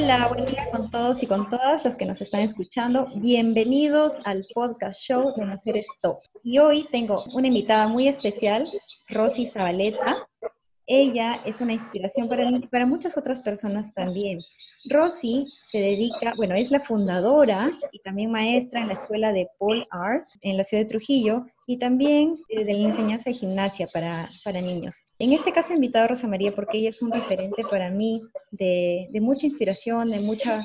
Hola, buen día con todos y con todas los que nos están escuchando. Bienvenidos al podcast show de Mujeres Top. Y hoy tengo una invitada muy especial, Rosy Zabaleta. Ella es una inspiración para, para muchas otras personas también. Rosy se dedica, bueno, es la fundadora y también maestra en la escuela de Paul Art en la ciudad de Trujillo y también eh, de la enseñanza de gimnasia para, para, niños. En este caso he invitado a Rosa María porque ella es un referente para mí de, de mucha inspiración, de mucha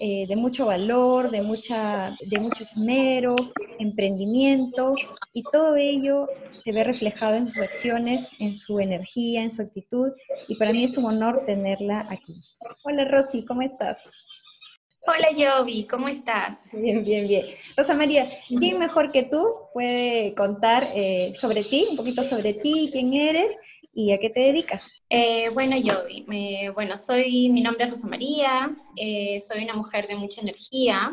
eh, de mucho valor, de, mucha, de mucho esmero, emprendimiento, y todo ello se ve reflejado en sus acciones, en su energía, en su actitud, y para mí es un honor tenerla aquí. Hola Rosy, ¿cómo estás? Hola Yobi, ¿cómo estás? Bien, bien, bien. Rosa María, ¿quién mejor que tú puede contar eh, sobre ti, un poquito sobre ti, quién eres y a qué te dedicas? Eh, bueno, yo, bueno, soy, mi nombre es Rosa María, eh, soy una mujer de mucha energía.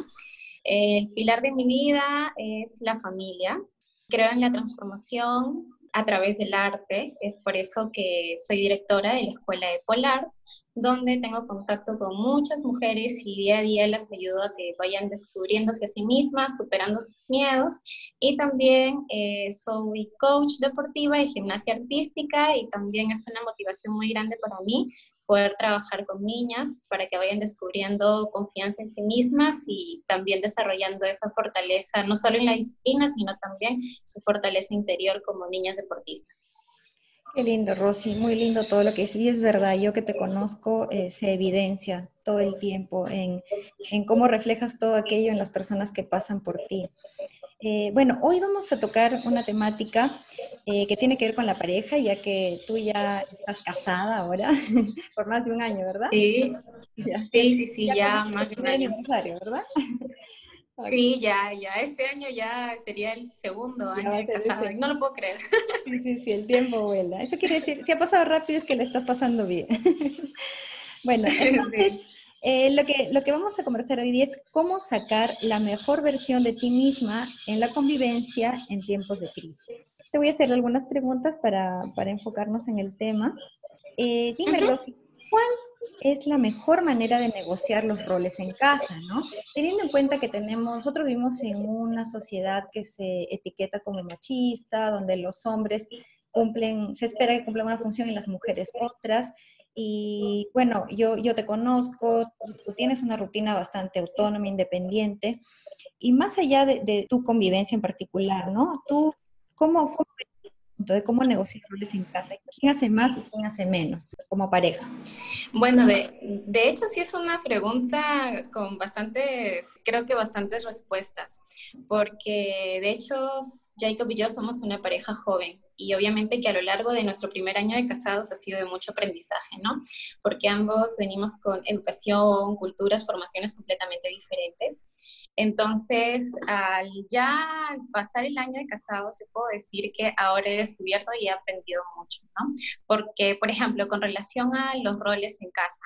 el pilar de mi vida es la familia. Creo en la transformación a través del arte. Es por eso que soy directora de la Escuela de Polar, donde tengo contacto con muchas mujeres y día a día las ayudo a que vayan descubriéndose a sí mismas, superando sus miedos. Y también eh, soy coach deportiva de gimnasia artística y también es una motivación muy grande para mí poder trabajar con niñas para que vayan descubriendo confianza en sí mismas y también desarrollando esa fortaleza, no solo en la disciplina, sino también su fortaleza interior como niñas deportistas. Qué lindo, Rosy, muy lindo todo lo que sí es verdad. Yo que te conozco, eh, se evidencia todo el tiempo en, en, cómo reflejas todo aquello en las personas que pasan por ti. Eh, bueno, hoy vamos a tocar una temática eh, que tiene que ver con la pareja, ya que tú ya estás casada ahora por más de un año, ¿verdad? Sí, sí, sí, sí, ya, más de un año. aniversario, ¿verdad? Sí, ya, ya, este año ya sería el segundo año de casada, no lo puedo creer. Sí, sí, sí, el tiempo vuela. Eso quiere decir, si ha pasado rápido es que le estás pasando bien. bueno, entonces... Eh, lo, que, lo que vamos a conversar hoy día es cómo sacar la mejor versión de ti misma en la convivencia en tiempos de crisis. Te voy a hacer algunas preguntas para, para enfocarnos en el tema. Eh, dime, Rosy, ¿cuál es la mejor manera de negociar los roles en casa, ¿no? Teniendo en cuenta que tenemos, nosotros vivimos en una sociedad que se etiqueta como machista, donde los hombres cumplen, se espera que cumplan una función y las mujeres otras, y bueno, yo, yo te conozco, tú tienes una rutina bastante autónoma, independiente, y más allá de, tu convivencia en particular, ¿no? Tú, ¿cómo, entonces, ¿cómo negociar roles en casa? ¿Quién hace más y quién hace menos como pareja? Bueno, de, de, hecho sí es una pregunta con bastantes, creo que bastantes respuestas, porque de hecho Jacob y yo somos una pareja joven y obviamente que a lo largo de nuestro primer año de casados ha sido de mucho aprendizaje, ¿no? Porque ambos venimos con educación, culturas, formaciones completamente diferentes. Entonces, al ya pasar el año de casados, te puedo decir que ahora he descubierto y he aprendido mucho, ¿no? Porque, por ejemplo, con relación a los roles en casa,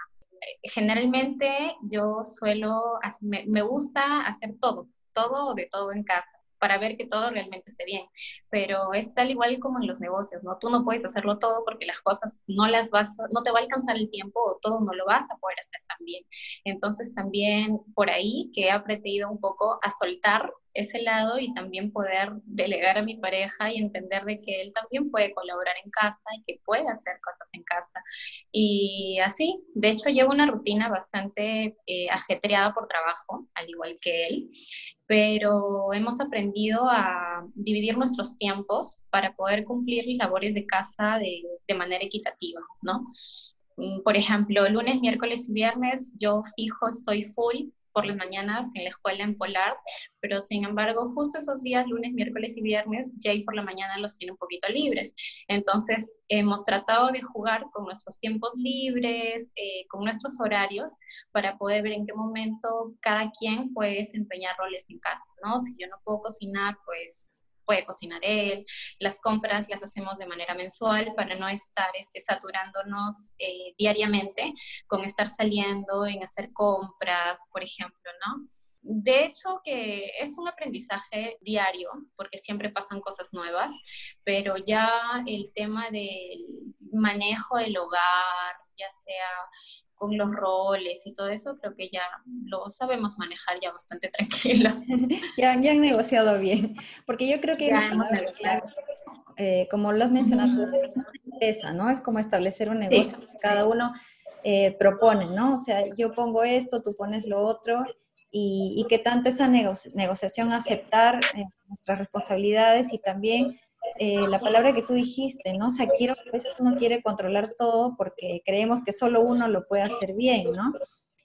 generalmente yo suelo, me gusta hacer todo, todo de todo en casa para ver que todo realmente esté bien. Pero es tal igual como en los negocios, ¿no? Tú no puedes hacerlo todo porque las cosas no las vas, no te va a alcanzar el tiempo o todo no lo vas a poder hacer también. Entonces también por ahí que he aprendido un poco a soltar ese lado y también poder delegar a mi pareja y entender de que él también puede colaborar en casa y que puede hacer cosas en casa. Y así, de hecho, llevo una rutina bastante eh, ajetreada por trabajo, al igual que él, pero hemos aprendido a dividir nuestros tiempos para poder cumplir las labores de casa de, de manera equitativa, ¿no? Mm, por ejemplo, lunes, miércoles y viernes yo fijo, estoy full por las mañanas en la escuela en Polar, pero sin embargo, justo esos días, lunes, miércoles y viernes, Jay por la mañana los tiene un poquito libres. Entonces, hemos tratado de jugar con nuestros tiempos libres, eh, con nuestros horarios, para poder ver en qué momento cada quien puede desempeñar roles en casa, ¿no? Si yo no puedo cocinar, pues puede cocinar él, las compras las hacemos de manera mensual para no estar este, saturándonos eh, diariamente con estar saliendo en hacer compras, por ejemplo, ¿no? De hecho, que es un aprendizaje diario, porque siempre pasan cosas nuevas, pero ya el tema del manejo del hogar, ya sea con los roles y todo eso, creo que ya lo sabemos manejar ya bastante tranquilos. ya, ya han negociado bien, porque yo creo que... Eh, como lo has mencionado, es una empresa, ¿no? Es como establecer un negocio que cada uno eh, propone, ¿no? O sea, yo pongo esto, tú pones lo otro, y, y que tanto esa negociación aceptar eh, nuestras responsabilidades y también eh, la palabra que tú dijiste, ¿no? O sea, quiero, a veces uno quiere controlar todo porque creemos que solo uno lo puede hacer bien, ¿no?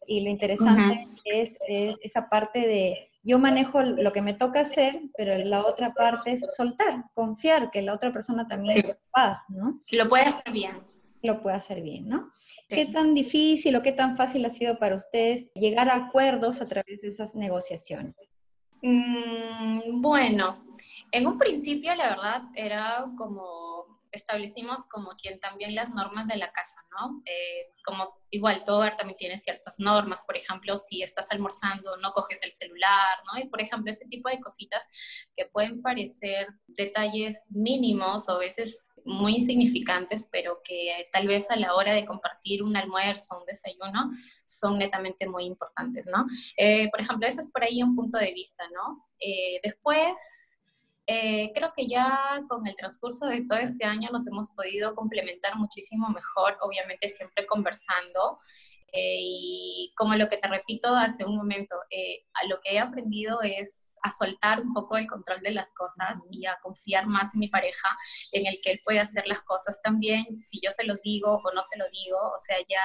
Y lo interesante es, es, esa parte de yo manejo lo que me toca hacer, pero la otra parte es soltar, confiar que la otra persona también es capaz, ¿no? Lo puede hacer bien. Lo puede hacer bien, ¿no? ¿Qué tan difícil o qué tan fácil ha sido para ustedes llegar a acuerdos a través de esas negociaciones? Mm, bueno, en un principio la verdad era como establecimos como quien también las normas de la casa, ¿no? Eh, como igual todo hogar también tiene ciertas normas, por ejemplo, si estás almorzando no coges el celular, ¿no? Y por ejemplo, ese tipo de cositas que pueden parecer detalles mínimos o a veces muy insignificantes, pero que tal vez a la hora de compartir un almuerzo, un desayuno, son netamente muy importantes, ¿no? Eh, por ejemplo, ese es por ahí un punto de vista, ¿no? Eh, después eh, creo que ya con el transcurso de todo este año nos hemos podido complementar muchísimo mejor, obviamente siempre conversando. Eh, y como lo que te repito hace un momento, eh, a lo que he aprendido es a soltar un poco el control de las cosas y a confiar más en mi pareja, en el que él puede hacer las cosas también, si yo se lo digo o no se lo digo, o sea, ya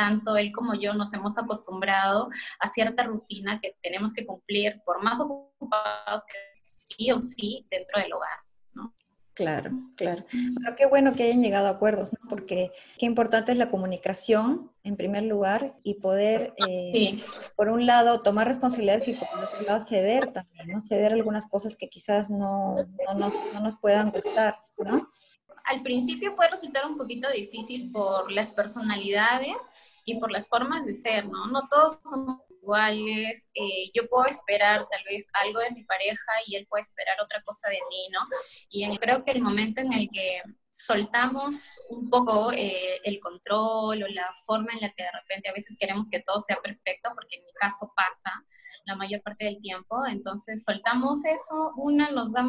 tanto él como yo nos hemos acostumbrado a cierta rutina que tenemos que cumplir por más ocupados que sí o sí dentro del hogar. ¿no? Claro, claro. Pero qué bueno que hayan llegado a acuerdos, ¿no? porque qué importante es la comunicación en primer lugar y poder, eh, por un lado, tomar responsabilidades y por otro lado, ceder también, ¿no? Ceder algunas cosas que quizás no, no, nos, no nos puedan gustar, ¿no? Al principio puede resultar un poquito difícil por las personalidades y por las formas de ser, ¿no? No todos somos iguales, eh, yo puedo esperar tal vez algo de mi pareja y él puede esperar otra cosa de mí, ¿no? Y creo que el momento en el que soltamos un poco eh, el control o la forma en la que de repente a veces queremos que todo sea perfecto, porque en mi caso pasa la mayor parte del tiempo, entonces soltamos eso, una nos da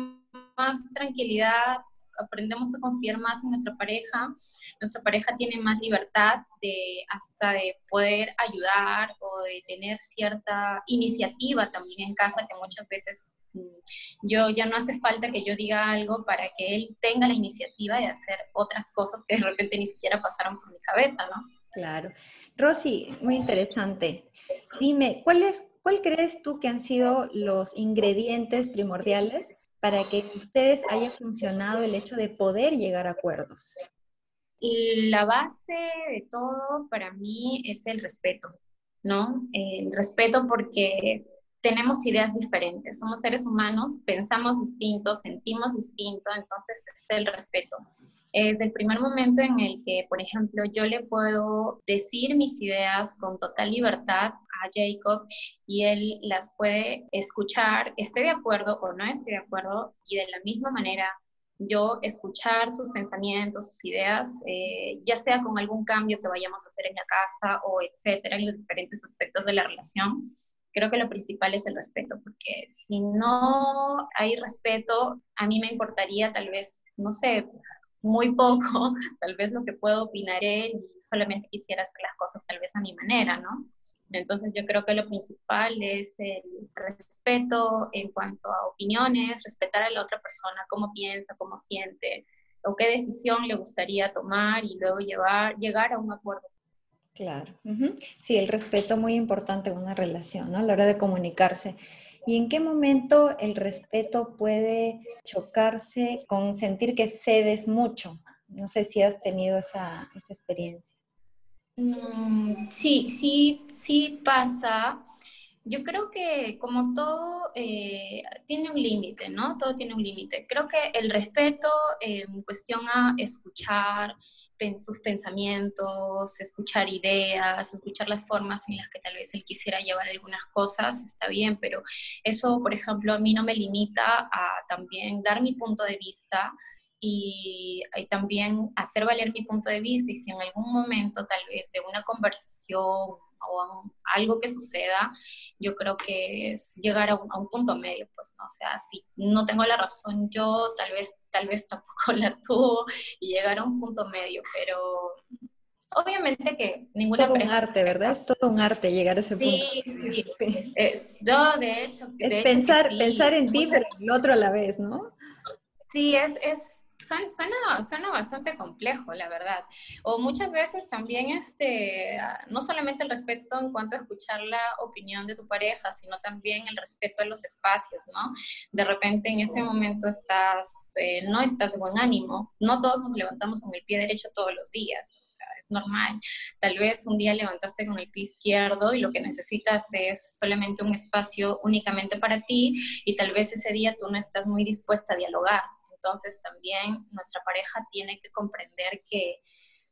más tranquilidad, aprendemos a confiar más en nuestra pareja, nuestra pareja tiene más libertad de hasta de poder ayudar o de tener cierta iniciativa también en casa que muchas veces mm, yo ya no hace falta que yo diga algo para que él tenga la iniciativa de hacer otras cosas que de repente ni siquiera pasaron por mi cabeza, ¿no? Claro. Rosy, muy interesante. Dime, ¿cuál, es, ¿cuál crees tú que han sido los ingredientes primordiales para que ustedes haya funcionado el hecho de poder llegar a acuerdos? La base de todo para mí es el respeto, ¿no? El respeto porque tenemos ideas diferentes, somos seres humanos, pensamos distinto, sentimos distinto, entonces es el respeto. Es el primer momento en el que, por ejemplo, yo le puedo decir mis ideas con total libertad a Jacob y él las puede escuchar, esté de acuerdo o no esté de acuerdo, y de la misma manera yo escuchar sus pensamientos, sus ideas, eh, ya sea con algún cambio que vayamos a hacer en la casa o etcétera, en los diferentes aspectos de la relación creo que lo principal es el respeto, porque si no hay respeto, a mí me importaría tal vez, no sé, muy poco, tal vez lo que puedo opinar él y solamente quisiera hacer las cosas tal vez a mi manera, ¿no? Entonces yo creo que lo principal es el respeto en cuanto a opiniones, respetar a la otra persona, cómo piensa, cómo siente, o qué decisión le gustaría tomar y luego llevar, llegar a un acuerdo Claro. Sí, el respeto muy importante en una relación, ¿no? A la hora de comunicarse. ¿Y en qué momento el respeto puede chocarse con sentir que cedes mucho? No sé si has tenido esa, experiencia. Mm, sí, sí, sí pasa. Yo creo que como todo eh, tiene un límite, ¿no? Todo tiene un límite. Creo que el respeto en cuestión a escuchar, sus pensamientos, escuchar ideas, escuchar las formas en las que tal vez él quisiera llevar algunas cosas, está bien, pero eso, por ejemplo, a mí no me limita a también dar mi punto de vista y, también hacer valer mi punto de vista. Y si en algún momento tal vez de una conversación o algo que suceda, yo creo que es llegar a un, punto medio, pues, ¿no? O sea, si no tengo la razón yo, tal vez, tal vez tampoco la tuvo y llegar a un punto medio, pero obviamente que ninguna es todo un arte, ¿verdad? Es todo un arte llegar a ese punto. Sí, sí. Es, yo, de hecho... Es pensar, pensar en ti, pero en el otro a la vez, ¿no? Sí, es, es suena, suena, bastante complejo, la verdad. O muchas veces también, este, no solamente el respeto en cuanto a escuchar la opinión de tu pareja, sino también el respeto a los espacios, ¿no? De repente en ese momento estás, eh, no estás de buen ánimo. No todos nos levantamos con el pie derecho todos los días, o sea, es normal. Tal vez un día levantaste con el pie izquierdo y lo que necesitas es solamente un espacio únicamente para ti y tal vez ese día tú no estás muy dispuesta a dialogar entonces también nuestra pareja tiene que comprender que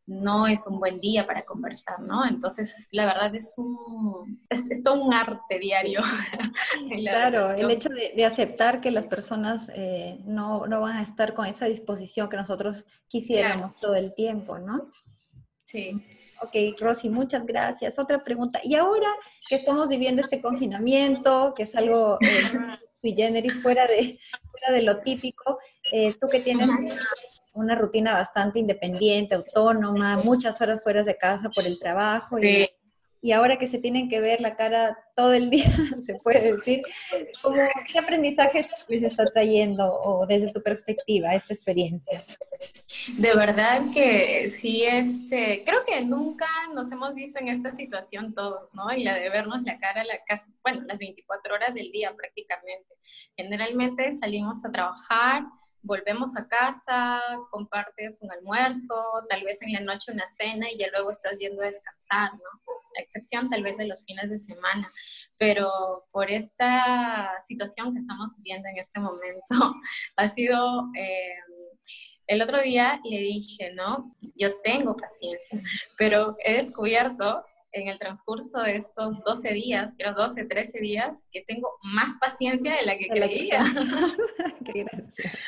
no es un buen día para conversar, ¿no? Entonces, la verdad es un, es, todo un arte diario. claro, el hecho de, aceptar que las personas eh, no, no, van a estar con esa disposición que nosotros quisiéramos todo el tiempo, ¿no? Sí. Ok, Rosy, muchas gracias. Otra pregunta. Y ahora que estamos viviendo este confinamiento, que es algo eh, sui generis, fuera de, fuera de lo típico, eh, tú que tienes una, rutina bastante independiente, autónoma, muchas horas fuera de casa por el trabajo. Y, ahora que se tienen que ver la cara todo el día, se puede decir, ¿qué aprendizajes les está trayendo o desde tu perspectiva esta experiencia? De verdad que sí, este, creo que nunca nos hemos visto en esta situación todos, ¿no? Y la de vernos la cara la casi, bueno, las 24 horas del día prácticamente. Generalmente salimos a trabajar, volvemos a casa, compartes un almuerzo, tal vez en la noche una cena y ya luego estás yendo a descansar, ¿no? A excepción tal vez de los fines de semana, pero por esta situación que estamos viviendo en este momento, ha sido... Eh, el otro día le dije, ¿no? Yo tengo paciencia, pero he descubierto en el transcurso de estos 12 días, creo 12, 13 días, que tengo más paciencia de la que creía. Qué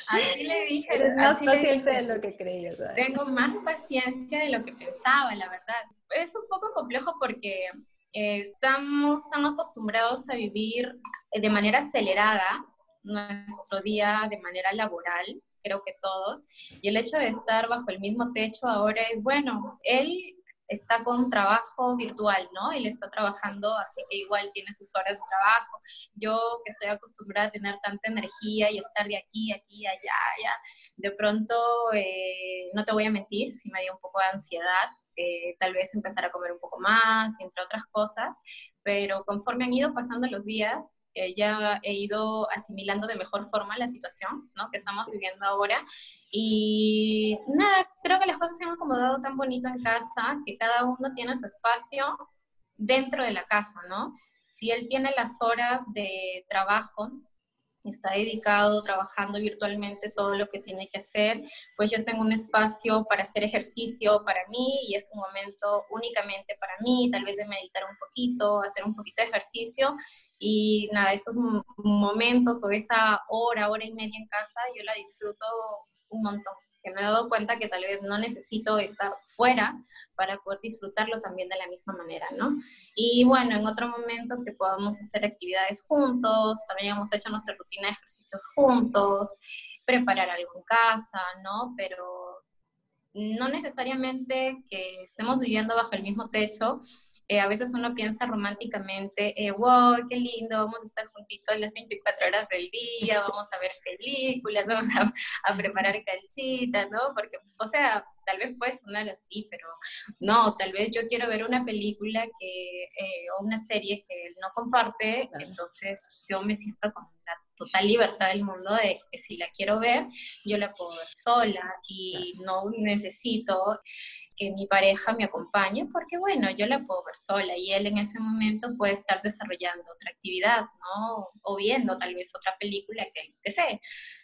Así le dije. Eres más paciente de lo que creías. Tengo más paciencia de lo que pensaba, la verdad. Es un poco complejo porque eh, estamos tan acostumbrados a vivir de manera acelerada nuestro día de manera laboral, creo que todos, y el hecho de estar bajo el mismo techo ahora es, bueno, él está con trabajo virtual, ¿no? Él está trabajando, así que igual tiene sus horas de trabajo. Yo que estoy acostumbrada a tener tanta energía y estar de aquí, aquí, allá, allá, de pronto, eh, no te voy a mentir, sí me dio un poco de ansiedad, eh, tal vez empezar a comer un poco más, entre otras cosas, pero conforme han ido pasando los días, eh, ya he ido asimilando de mejor forma la situación ¿no? que estamos viviendo ahora. Y nada, creo que las cosas se han acomodado tan bonito en casa que cada uno tiene su espacio dentro de la casa, ¿no? Si él tiene las horas de trabajo, está dedicado trabajando virtualmente todo lo que tiene que hacer, pues yo tengo un espacio para hacer ejercicio para mí y es un momento únicamente para mí, tal vez de meditar un poquito, hacer un poquito de ejercicio y nada, esos momentos o esa hora, hora y media en casa, yo la disfruto un montón que me he dado cuenta que tal vez no necesito estar fuera para poder disfrutarlo también de la misma manera, ¿no? Y bueno, en otro momento que podamos hacer actividades juntos, también hemos hecho nuestra rutina de ejercicios juntos, preparar algo en casa, ¿no? Pero no necesariamente que estemos viviendo bajo el mismo techo, eh, a veces uno piensa románticamente, eh, wow, qué lindo, vamos a estar juntitos las 24 horas del día, vamos a ver películas, vamos a, preparar canchitas, ¿no? Porque, o sea, tal vez puede sonar así, pero no, tal vez yo quiero ver una película que, eh, o una serie que él no comparte, entonces yo me siento con la total libertad del mundo de que si la quiero ver, yo la puedo ver sola y no necesito que mi pareja me acompañe, porque bueno, yo la puedo ver sola y él en ese momento puede estar desarrollando otra actividad, ¿no? O viendo tal vez otra película que desee.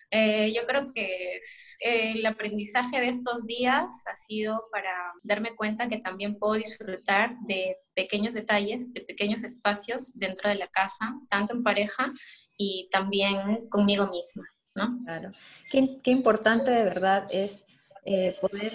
Eh, yo creo que eh, el aprendizaje de estos días ha sido para darme cuenta que también puedo disfrutar de pequeños detalles, de pequeños espacios dentro de la casa, tanto en pareja y también conmigo misma. ¿no? Claro. Qué, qué importante de verdad es eh, poder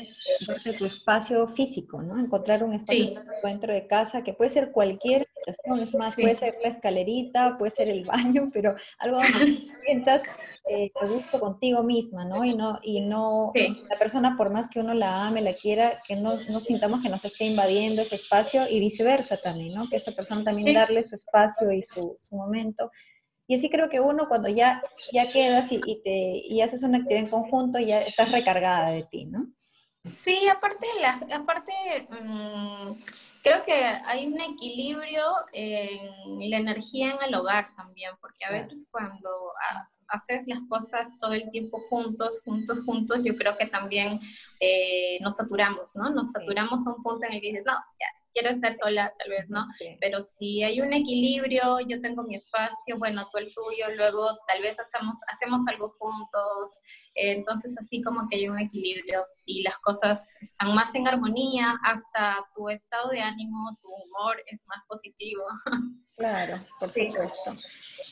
darte tu espacio físico, ¿no? Encontrar un espacio dentro de casa que puede ser cualquier habitación, es más, puede ser la escalerita, puede ser el baño, pero algo donde sientas eh, gusto contigo misma, ¿no? Y no, y no la persona, por más que uno la ame, la quiera, que no, no sintamos que nos esté invadiendo ese espacio y viceversa también, ¿no? Que esa persona también darle su espacio y su, su momento. Y así creo que uno cuando ya, ya quedas y, te, y haces una actividad en conjunto, ya estás recargada de ti, ¿no? Sí, aparte, la, aparte mm, creo que hay un equilibrio en la energía en el hogar también, porque a veces cuando haces las cosas todo el tiempo juntos, juntos, juntos, yo creo que también eh, nos saturamos, ¿no? Nos saturamos a un punto en el que dices, no, ya, quiero estar sola, tal vez, ¿no? Pero si hay un equilibrio, yo tengo mi espacio, bueno, tú el tuyo, luego tal vez hacemos, hacemos algo juntos, eh, entonces así como que hay un equilibrio y las cosas están más en armonía, hasta tu estado de ánimo, tu humor es más positivo. Claro, por supuesto.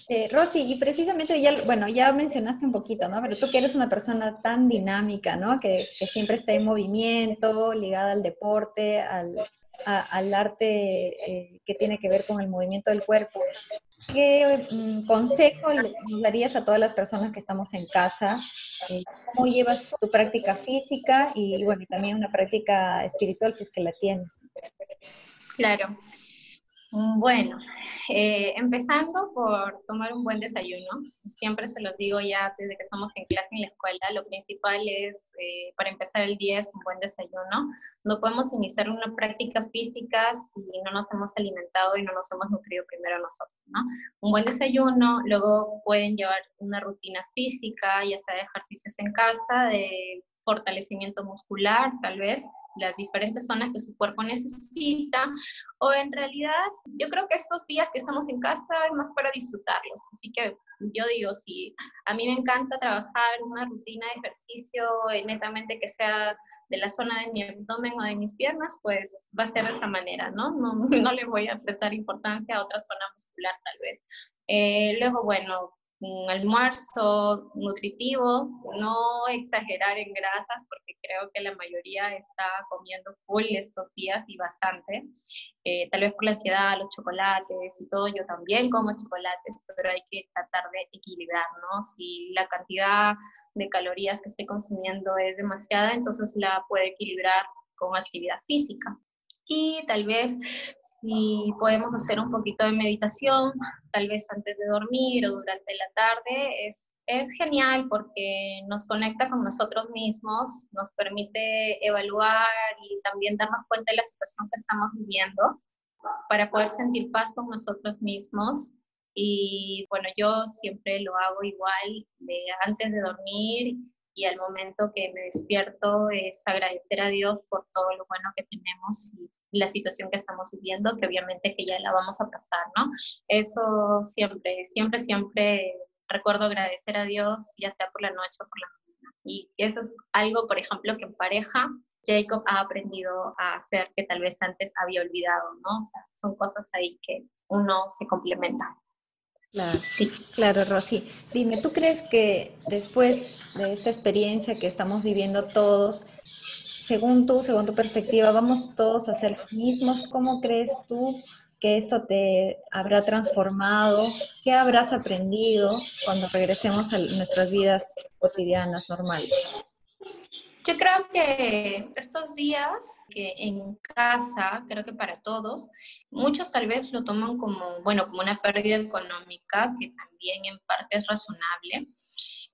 Eh, Rosy, y precisamente ya, bueno, ya mencionaste un poquito, ¿no? Pero tú que eres una persona tan dinámica, ¿no? Que, que siempre está en movimiento, ligada al deporte, al, al arte eh, que tiene que ver con el movimiento del cuerpo. ¿Qué mm, consejo le darías a todas las personas que estamos en casa? Eh, ¿Cómo llevas tu práctica física y, bueno, también una práctica espiritual si es que la tienes? Claro. Bueno, eh, empezando por tomar un buen desayuno. Siempre se los digo ya desde que estamos en clase en la escuela, lo principal es, eh, para empezar el día, es un buen desayuno. No podemos iniciar una práctica física si no nos hemos alimentado y no nos hemos nutrido primero nosotros, ¿no? Un buen desayuno, luego pueden llevar una rutina física, ya sea de ejercicios en casa, de fortalecimiento muscular, tal vez, las diferentes zonas que su cuerpo necesita, o en realidad yo creo que estos días que estamos en casa es más para disfrutarlos, así que yo digo, si a mí me encanta trabajar una rutina de ejercicio eh, netamente que sea de la zona de mi abdomen o de mis piernas, pues va a ser de esa manera, ¿no? No, no le voy a prestar importancia a otra zona muscular tal vez. Eh, luego, bueno, un almuerzo nutritivo, no exagerar en grasas porque creo que la mayoría está comiendo full estos días y bastante, eh, tal vez por la ansiedad, los chocolates y todo, yo también como chocolates, pero hay que tratar de equilibrar, ¿no? Si la cantidad de calorías que estoy consumiendo es demasiada, entonces la puedo equilibrar con actividad física y tal vez si podemos hacer un poquito de meditación, tal vez antes de dormir o durante la tarde, es, es genial porque nos conecta con nosotros mismos, nos permite evaluar y también darnos cuenta de la situación que estamos viviendo para poder sentir paz con nosotros mismos. Y bueno, yo siempre lo hago igual de antes de dormir y al momento que me despierto es agradecer a Dios por todo lo bueno que tenemos y la situación que estamos viviendo, que obviamente que ya la vamos a pasar, ¿no? Eso siempre, siempre, siempre recuerdo agradecer a Dios, ya sea por la noche o por la mañana. Y eso es algo, por ejemplo, que en pareja Jacob ha aprendido a hacer que tal vez antes había olvidado, ¿no? O sea, son cosas ahí que uno se complementa. Claro, sí. claro, Rosy. Dime, ¿tú crees que después de esta experiencia que estamos viviendo todos, según tú, según tu perspectiva, vamos todos a ser los mismos. ¿Cómo crees tú que esto te habrá transformado? ¿Qué habrás aprendido cuando regresemos a nuestras vidas cotidianas normales? Yo creo que estos días que en casa, creo que para todos, muchos tal vez lo toman como, bueno, como una pérdida económica, que también en parte es razonable,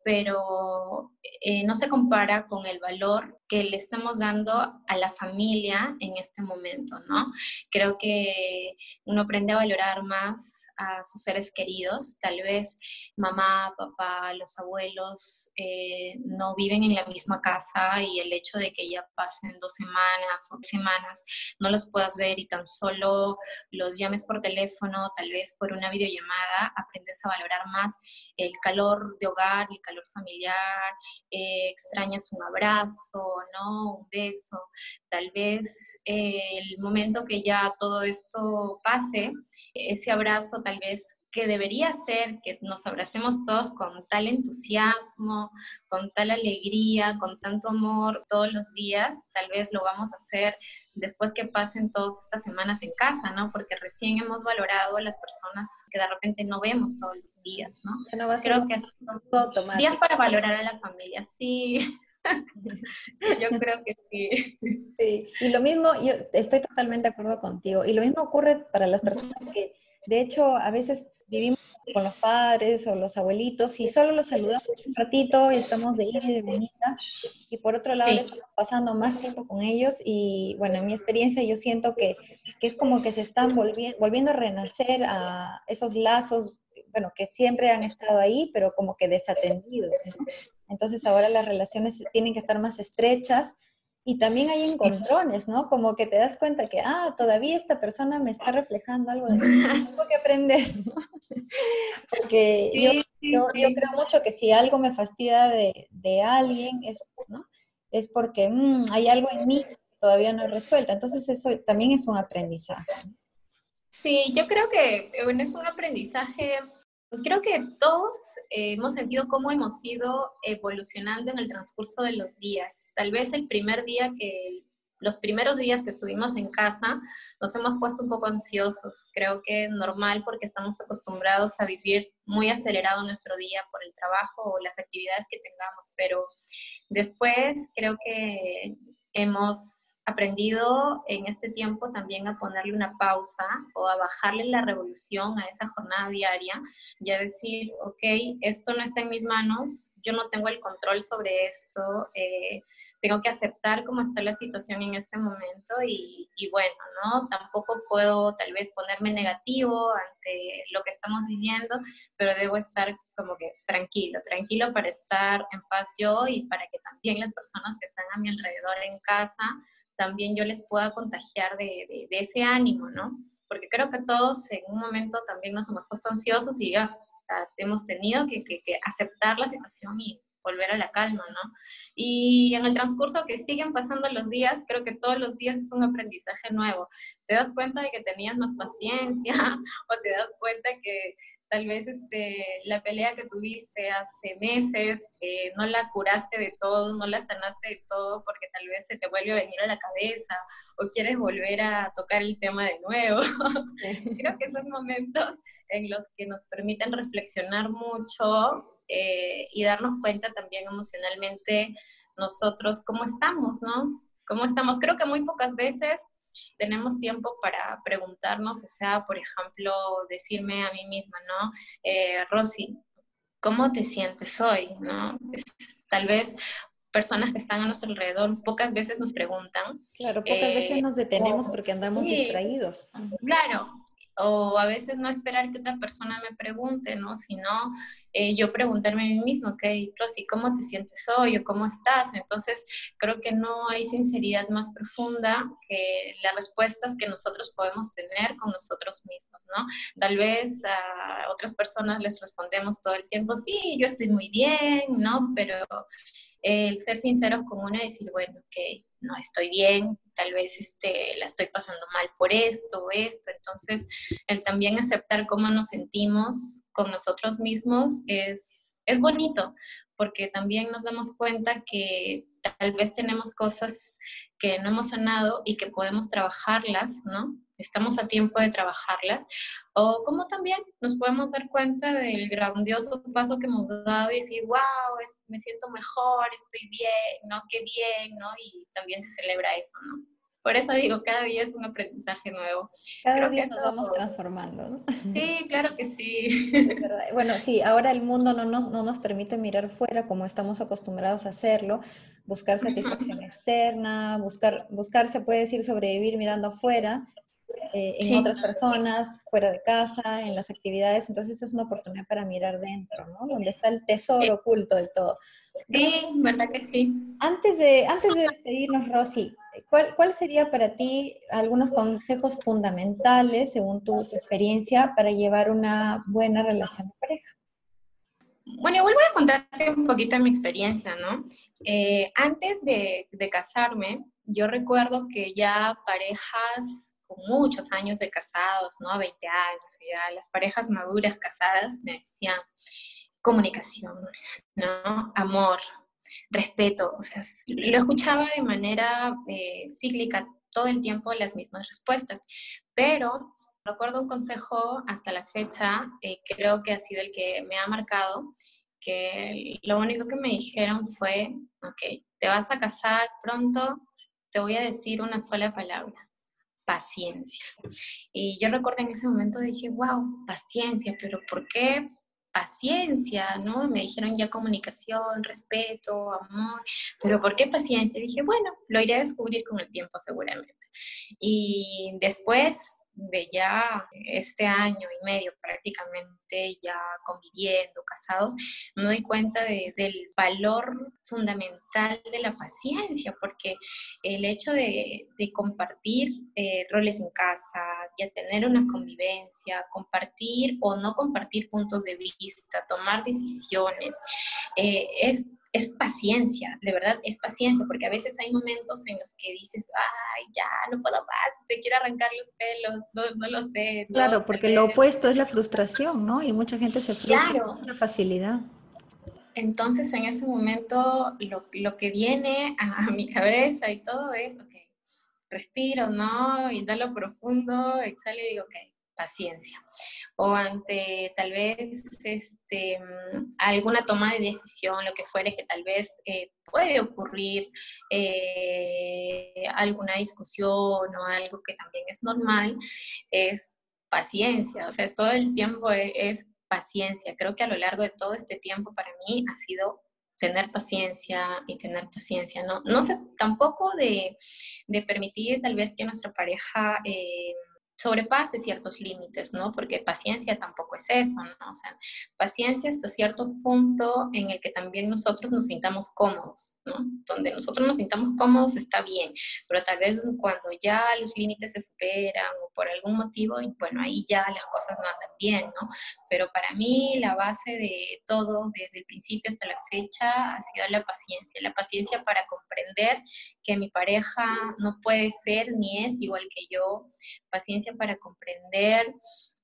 pero eh, no se compara con el valor que le estamos dando a la familia en este momento, ¿no? Creo que uno aprende a valorar más a sus seres queridos, tal vez mamá, papá, los abuelos eh, no viven en la misma casa y el hecho de que ya pasen dos semanas o semanas no los puedas ver y tan solo los llames por teléfono, tal vez por una videollamada, aprendes a valorar más el calor de hogar, el calor familiar, eh, extrañas un abrazo, ¿no? Un beso. Tal vez eh, el momento que ya todo esto pase, ese abrazo tal vez que debería ser que nos abracemos todos con tal entusiasmo, con tal alegría, con tanto amor todos los días, tal vez lo vamos a hacer después que pasen todas estas semanas en casa, ¿no? Porque recién hemos valorado a las personas que de repente no vemos todos los días, ¿no? creo que es días para valorar a la familia, sí. Yo creo que sí. Sí, y lo mismo, yo estoy totalmente de acuerdo contigo, y lo mismo ocurre para las personas que, de hecho, a veces vivimos con los padres o los abuelitos y solo los saludamos un ratito y estamos de ida y de venida y por otro lado estamos pasando más tiempo con ellos y bueno, en mi experiencia yo siento que, que es como que se están volviendo, volviendo a renacer a esos lazos, bueno, que siempre han estado ahí, pero como que desatendidos, Entonces ahora las relaciones tienen que estar más estrechas y también hay encontrones, ¿no? Como que te das cuenta que, ah, todavía esta persona me está reflejando algo de mí, tengo que aprender, ¿no? Porque yo, yo, creo mucho que si algo me fastidia de, de alguien, es, ¿no? es porque mm, hay algo en mí que todavía no he resuelto. Entonces eso también es un aprendizaje. Sí, yo creo que bueno, es un aprendizaje Creo que todos eh, hemos sentido cómo hemos ido evolucionando en el transcurso de los días. Tal vez el primer día que, los primeros días que estuvimos en casa, nos hemos puesto un poco ansiosos. Creo que normal porque estamos acostumbrados a vivir muy acelerado nuestro día por el trabajo o las actividades que tengamos, pero después creo que hemos aprendido en este tiempo también a ponerle una pausa o a bajarle la revolución a esa jornada diaria y a decir, ok, esto no está en mis manos, yo no tengo el control sobre esto, eh, tengo que aceptar cómo está la situación en este momento y, bueno, ¿no? Tampoco puedo tal vez ponerme negativo ante lo que estamos viviendo, pero debo estar como que tranquilo, tranquilo para estar en paz yo y para que también las personas que están a mi alrededor en casa, también yo les pueda contagiar de, ese ánimo, ¿no? Porque creo que todos en un momento también nos hemos puesto ansiosos y ya hemos tenido que aceptar la situación y volver a la calma, ¿no? Y en el transcurso que siguen pasando los días, creo que todos los días es un aprendizaje nuevo. Te das cuenta de que tenías más paciencia o te das cuenta que tal vez este, la pelea que tuviste hace meses eh, no la curaste de todo, no la sanaste de todo porque tal vez se te vuelve a venir a la cabeza o quieres volver a tocar el tema de nuevo. Creo que son momentos en los que nos permiten reflexionar mucho eh, y darnos cuenta también emocionalmente nosotros cómo estamos, ¿no? ¿Cómo estamos? Creo que muy pocas veces tenemos tiempo para preguntarnos, o sea, por ejemplo, decirme a mí misma, ¿no? Eh, Rosy, ¿cómo te sientes hoy? ¿no? tal vez personas que están a nuestro alrededor pocas veces nos preguntan. Claro, pocas veces nos detenemos porque andamos distraídos. Claro, o a veces no esperar que otra persona me pregunte, ¿no? Sino eh, yo preguntarme a mí mismo, ok, Rosy, ¿cómo te sientes hoy o cómo estás? Entonces, creo que no hay sinceridad más profunda que las respuestas que nosotros podemos tener con nosotros mismos, ¿no? Tal vez a otras personas les respondemos todo el tiempo, sí, yo estoy muy bien, ¿no? Pero el ser sinceros con uno y decir, bueno, ok, no estoy bien, tal vez este, la estoy pasando mal por esto o esto. Entonces, el también aceptar cómo nos sentimos con nosotros mismos es, es bonito, porque también nos damos cuenta que tal vez tenemos cosas que no hemos sanado y que podemos trabajarlas, ¿no? Estamos a tiempo de trabajarlas. O como también nos podemos dar cuenta del grandioso paso que hemos dado y decir, wow, me siento mejor, estoy bien, ¿no? Qué bien, ¿no? Y también se celebra eso, ¿no? Por eso digo, cada día es un aprendizaje nuevo. Cada día nos vamos transformando, ¿no? Sí, claro que sí. Bueno, sí, ahora el mundo no nos, no nos permite mirar fuera como estamos acostumbrados a hacerlo, buscar satisfacción externa, buscar, buscar, se puede decir, sobrevivir mirando afuera, eh, en otras personas, fuera de casa, en las actividades. Entonces es una oportunidad para mirar dentro, ¿no? Donde está el tesoro oculto del todo. Sí, verdad que sí. Antes de, antes de despedirnos, Rosy, ¿cuál, ¿cuál sería para ti algunos consejos fundamentales, según tu, experiencia, para llevar una buena relación de pareja? Bueno, vuelvo a contarte un poquito mi experiencia, ¿no? Eh, antes de, de casarme, yo recuerdo que ya parejas con muchos años de casados, ¿no? 20 años, ya las parejas maduras casadas me decían comunicación, ¿no? Amor, respeto, o sea, lo escuchaba de manera eh, cíclica todo el tiempo las mismas respuestas, pero recuerdo un consejo hasta la fecha, eh, creo que ha sido el que me ha marcado, que lo único que me dijeron fue, ok, te vas a casar pronto, te voy a decir una sola palabra, paciencia. Y yo recuerdo en ese momento dije, wow, paciencia, pero ¿por qué paciencia? ¿No? Me dijeron ya comunicación, respeto, amor, pero ¿por qué paciencia? Dije, bueno, lo iré a descubrir con el tiempo seguramente. Y después de ya este año y medio prácticamente ya conviviendo, casados, me doy cuenta del valor fundamental de la paciencia, porque el hecho de, compartir eh, roles en casa, y tener una convivencia, compartir o no compartir puntos de vista, tomar decisiones, eh, es es paciencia, de verdad es paciencia, porque a veces hay momentos en los que dices, ay, ya, no puedo más, te quiero arrancar los pelos, no, lo sé. claro, porque lo opuesto es la frustración, ¿no? Y mucha gente se frustra con la facilidad. Entonces, en ese momento, lo, que viene a, a, mi cabeza y todo es, ok, respiro, ¿no? Inhalo profundo, exhalo y digo, ok, paciencia. O ante tal vez este, alguna toma de decisión, lo que fuere, que tal vez eh, puede ocurrir eh, alguna discusión o algo que también es normal, es paciencia. O sea, todo el tiempo es, es paciencia. Creo que a lo largo de todo este tiempo para mí ha sido tener paciencia y tener paciencia, ¿no? No sé, tampoco de, de permitir tal vez que nuestra pareja eh, sobrepase ciertos límites, ¿no? Porque paciencia tampoco es eso, ¿no? O sea, paciencia hasta cierto punto en el que también nosotros nos sintamos cómodos, ¿no? Donde nosotros nos sintamos cómodos está bien, pero tal vez cuando ya los límites se superan o por algún motivo, bueno, ahí ya las cosas no andan bien, ¿no? Pero para mí la base de todo, desde el principio hasta la fecha, ha sido la paciencia, la paciencia para comprender que mi pareja no puede ser ni es igual que yo, paciencia para comprender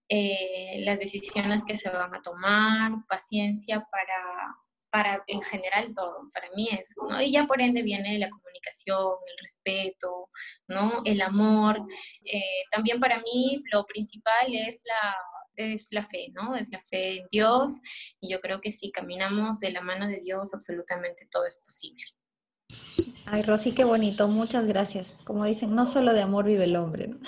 eh, las decisiones que se van a tomar, paciencia para, para en general todo, para mí es, ¿no? Y ya por ende viene la comunicación, el respeto, ¿no? El amor. Eh, también para mí lo principal es la, es la fe, ¿no? Es la fe en Dios y yo creo que si caminamos de la mano de Dios, absolutamente todo es posible. Ay, Rosy, qué bonito, muchas gracias. Como dicen, no solo de amor vive el hombre, ¿no?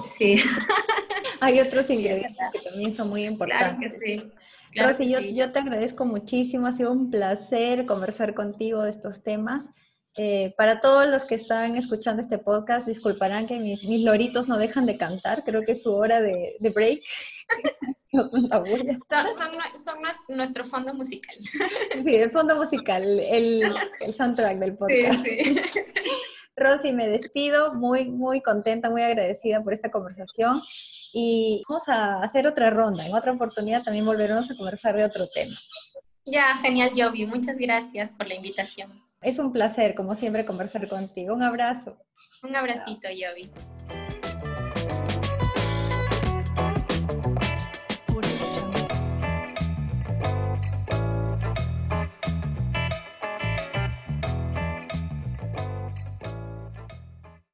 Sí. Hay otros ingredientes que también son muy importantes. Claro que sí. Rosy, yo, yo te agradezco muchísimo, ha sido un placer conversar contigo de estos temas. Eh, para todos los que están escuchando este podcast, disculparán que mis, mis loritos no dejan de cantar, creo que es su hora de, de break. son, nuestro fondo musical. Sí, el fondo musical, el, el soundtrack del podcast. Sí, sí. Rosy, me despido, muy, muy contenta, muy agradecida por esta conversación y vamos a hacer otra ronda. En otra oportunidad también volveremos a conversar de otro tema. Ya, genial, Jovi. Muchas gracias por la invitación. Es un placer, como siempre, conversar contigo. Un abrazo. Un abracito, Yovi.